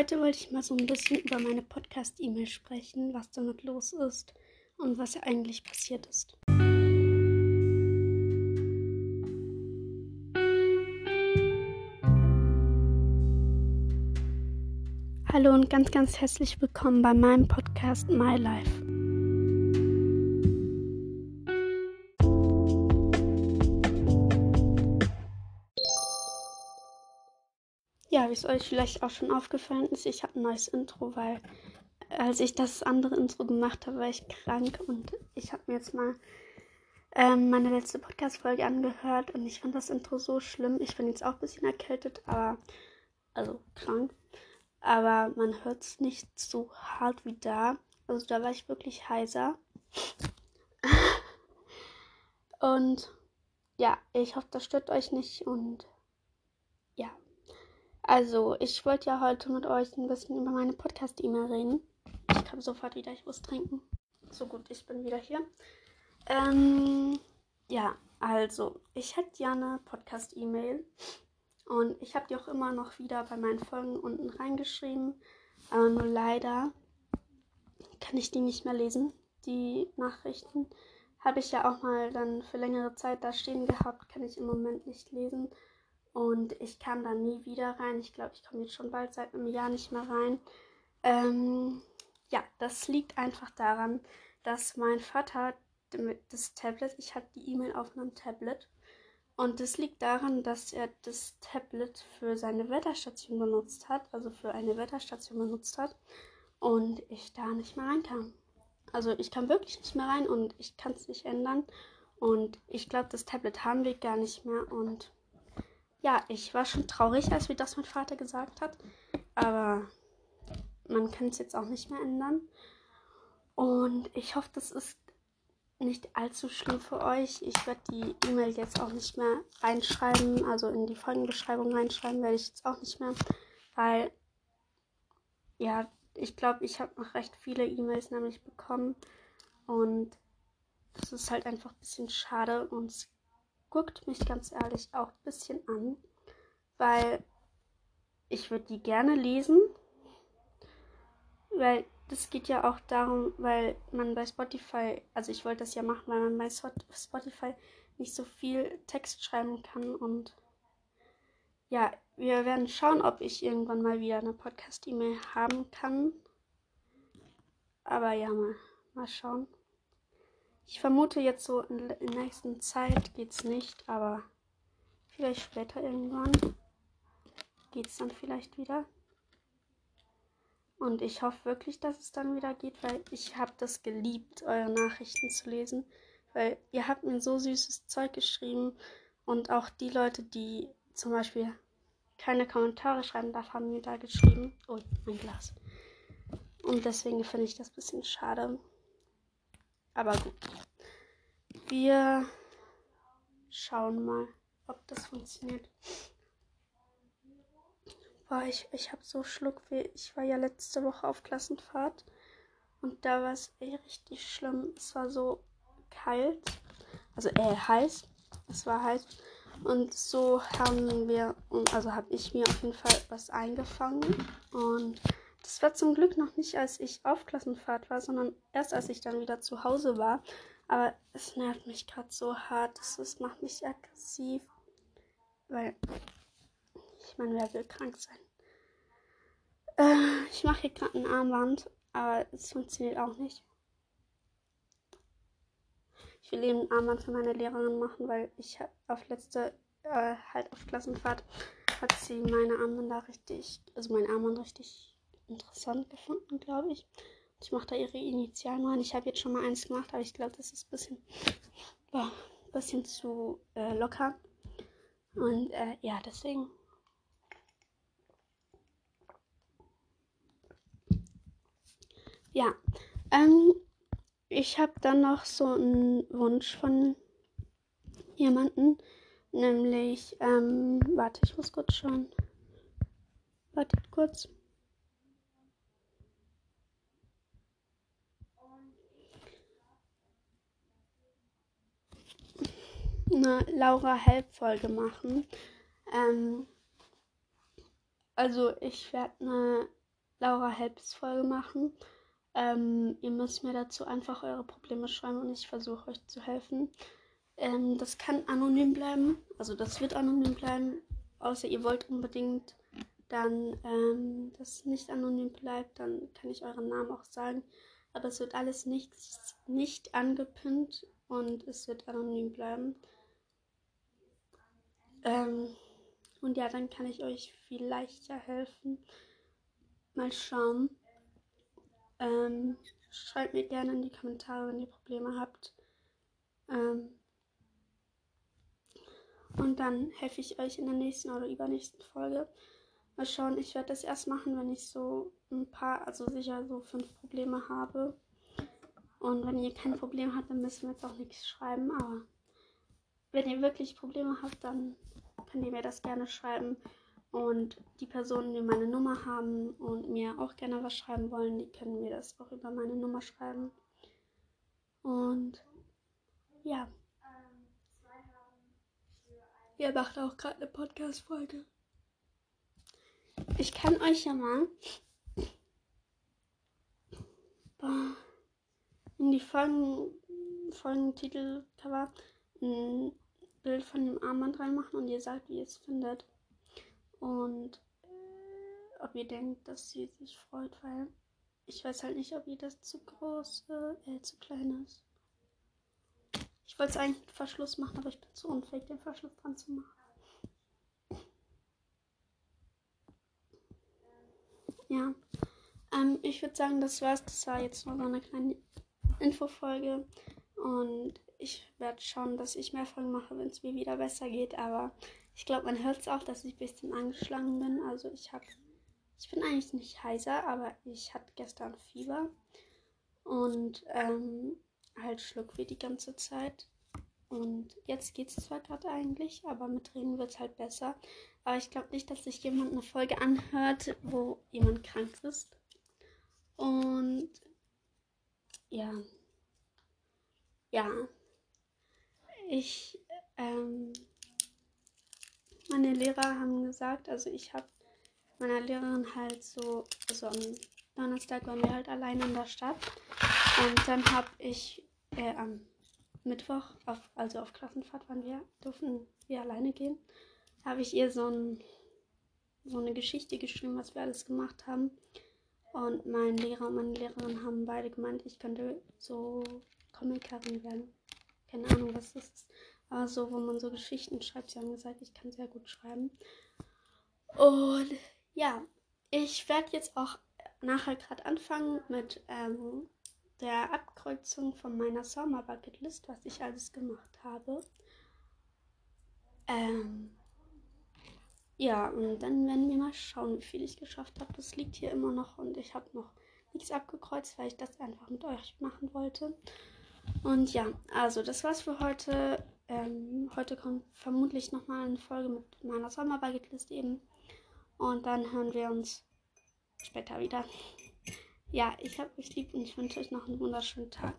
Heute wollte ich mal so ein bisschen über meine Podcast-E-Mail sprechen, was damit los ist und was eigentlich passiert ist. Hallo und ganz, ganz herzlich willkommen bei meinem Podcast My Life. Ja, wie es euch vielleicht auch schon aufgefallen ist, ich habe ein neues Intro, weil als ich das andere Intro gemacht habe, war ich krank und ich habe mir jetzt mal ähm, meine letzte Podcast-Folge angehört und ich fand das Intro so schlimm. Ich bin jetzt auch ein bisschen erkältet, aber also krank. Aber man hört es nicht so hart wie da. Also da war ich wirklich heiser. und ja, ich hoffe, das stört euch nicht und also, ich wollte ja heute mit euch ein bisschen über meine Podcast-E-Mail reden. Ich komme sofort wieder, ich muss trinken. So gut, ich bin wieder hier. Ähm, ja, also, ich hätte ja eine Podcast-E-Mail und ich habe die auch immer noch wieder bei meinen Folgen unten reingeschrieben. Aber nur leider kann ich die nicht mehr lesen, die Nachrichten. Habe ich ja auch mal dann für längere Zeit da stehen gehabt, kann ich im Moment nicht lesen. Und ich kam da nie wieder rein. Ich glaube, ich komme jetzt schon bald seit einem Jahr nicht mehr rein. Ähm, ja, das liegt einfach daran, dass mein Vater das Tablet, ich hatte die E-Mail auf einem Tablet. Und das liegt daran, dass er das Tablet für seine Wetterstation benutzt hat, also für eine Wetterstation benutzt hat. Und ich da nicht mehr reinkam. Also ich kam wirklich nicht mehr rein und ich kann es nicht ändern. Und ich glaube, das Tablet haben wir gar nicht mehr. Und ja, ich war schon traurig, als mir das mein Vater gesagt hat. Aber man kann es jetzt auch nicht mehr ändern. Und ich hoffe, das ist nicht allzu schlimm für euch. Ich werde die E-Mail jetzt auch nicht mehr reinschreiben, also in die Folgenbeschreibung reinschreiben werde ich jetzt auch nicht mehr, weil ja, ich glaube, ich habe noch recht viele E-Mails nämlich bekommen und das ist halt einfach ein bisschen schade und es guckt mich ganz ehrlich auch ein bisschen an, weil ich würde die gerne lesen, weil das geht ja auch darum, weil man bei Spotify, also ich wollte das ja machen, weil man bei Spotify nicht so viel Text schreiben kann und ja, wir werden schauen, ob ich irgendwann mal wieder eine Podcast-E-Mail haben kann. Aber ja, mal, mal schauen. Ich vermute jetzt so in der nächsten Zeit geht's nicht, aber vielleicht später irgendwann geht's dann vielleicht wieder. Und ich hoffe wirklich, dass es dann wieder geht, weil ich habe das geliebt, eure Nachrichten zu lesen. Weil ihr habt mir so süßes Zeug geschrieben. Und auch die Leute, die zum Beispiel keine Kommentare schreiben darf, haben mir da geschrieben. Oh, mein Glas. Und deswegen finde ich das ein bisschen schade. Aber gut. Wir schauen mal, ob das funktioniert. Boah, ich, ich habe so Schluckweh. Ich war ja letzte Woche auf Klassenfahrt und da war es eh richtig schlimm. Es war so kalt, also äh, heiß. Es war heiß. Und so haben wir, also habe ich mir auf jeden Fall was eingefangen. Und das war zum Glück noch nicht, als ich auf Klassenfahrt war, sondern erst als ich dann wieder zu Hause war. Aber es nervt mich gerade so hart. Es macht mich aggressiv. Weil, ich meine, wer will krank sein? Äh, ich mache hier gerade ein Armband, aber es funktioniert auch nicht. Ich will eben ein Armband für meine Lehrerin machen, weil ich auf letzte, äh, halt auf Klassenfahrt hat sie meine Armbänder richtig, also mein Armband richtig interessant gefunden, glaube ich. Ich mache da ihre Initialen rein. Ich habe jetzt schon mal eins gemacht, aber ich glaube, das ist ein bisschen, boah, bisschen zu äh, locker. Und äh, ja, deswegen. Ja, ähm, ich habe dann noch so einen Wunsch von jemanden, nämlich, ähm, warte, ich muss kurz schauen. Wartet kurz. Eine Laura Help-Folge machen. Ähm, also ich werde eine Laura Helps Folge machen. Ähm, ihr müsst mir dazu einfach eure Probleme schreiben und ich versuche euch zu helfen. Ähm, das kann anonym bleiben, also das wird anonym bleiben, außer ihr wollt unbedingt dann, ähm, dass nicht anonym bleibt, dann kann ich euren Namen auch sagen. Aber es wird alles nicht, nicht angepinnt und es wird anonym bleiben. Ähm, und ja, dann kann ich euch viel leichter helfen. Mal schauen. Ähm, schreibt mir gerne in die Kommentare, wenn ihr Probleme habt. Ähm, und dann helfe ich euch in der nächsten oder übernächsten Folge. Mal schauen, ich werde das erst machen, wenn ich so ein paar, also sicher so fünf Probleme habe. Und wenn ihr kein Problem habt, dann müssen wir jetzt auch nichts schreiben. Aber wenn ihr wirklich Probleme habt, dann könnt ihr mir das gerne schreiben. Und die Personen, die meine Nummer haben und mir auch gerne was schreiben wollen, die können mir das auch über meine Nummer schreiben. Und ja. Ihr macht auch gerade eine Podcast-Folge. Ich kann euch ja mal in die Folgen, Folgentitel-Cover ein Bild von dem Armband reinmachen und ihr sagt, wie ihr es findet. Und äh, ob ihr denkt, dass sie sich freut, weil ich weiß halt nicht, ob ihr das zu groß, äh, zu klein ist. Ich wollte es eigentlich mit Verschluss machen, aber ich bin zu unfähig, den Verschluss dran zu machen. Ja. Ähm, ich würde sagen, das war's. Das war jetzt nur so eine kleine Infofolge. Und ich werde schauen, dass ich mehr Folgen mache, wenn es mir wieder besser geht. Aber ich glaube, man hört es auch, dass ich ein bisschen angeschlagen bin. Also ich habe, ich bin eigentlich nicht heiser, aber ich hatte gestern Fieber und ähm, halt Schluckweh die ganze Zeit. Und jetzt geht es zwar gerade eigentlich, aber mit Reden wird es halt besser. Aber ich glaube nicht, dass sich jemand eine Folge anhört, wo jemand krank ist. Und ja. Ja. Ich, ähm, meine Lehrer haben gesagt, also ich habe meiner Lehrerin halt so, also am Donnerstag waren wir halt allein in der Stadt. Und dann habe ich äh, am Mittwoch, auf, also auf Klassenfahrt waren wir, durften wir alleine gehen habe ich ihr so, ein, so eine Geschichte geschrieben, was wir alles gemacht haben. Und mein Lehrer und meine Lehrerin haben beide gemeint, ich könnte so Comicerin werden. Keine Ahnung, was das ist. Aber so, wo man so Geschichten schreibt. Sie haben gesagt, ich kann sehr gut schreiben. Und ja, ich werde jetzt auch nachher gerade anfangen mit ähm, der Abkreuzung von meiner Sommer Bucket List, was ich alles gemacht habe. Ähm, ja, und dann werden wir mal schauen, wie viel ich geschafft habe. Das liegt hier immer noch und ich habe noch nichts abgekreuzt, weil ich das einfach mit euch machen wollte. Und ja, also das war's für heute. Ähm, heute kommt vermutlich nochmal eine Folge mit meiner Sommerbucketlist eben. Und dann hören wir uns später wieder. Ja, ich habe euch lieb und ich wünsche euch noch einen wunderschönen Tag.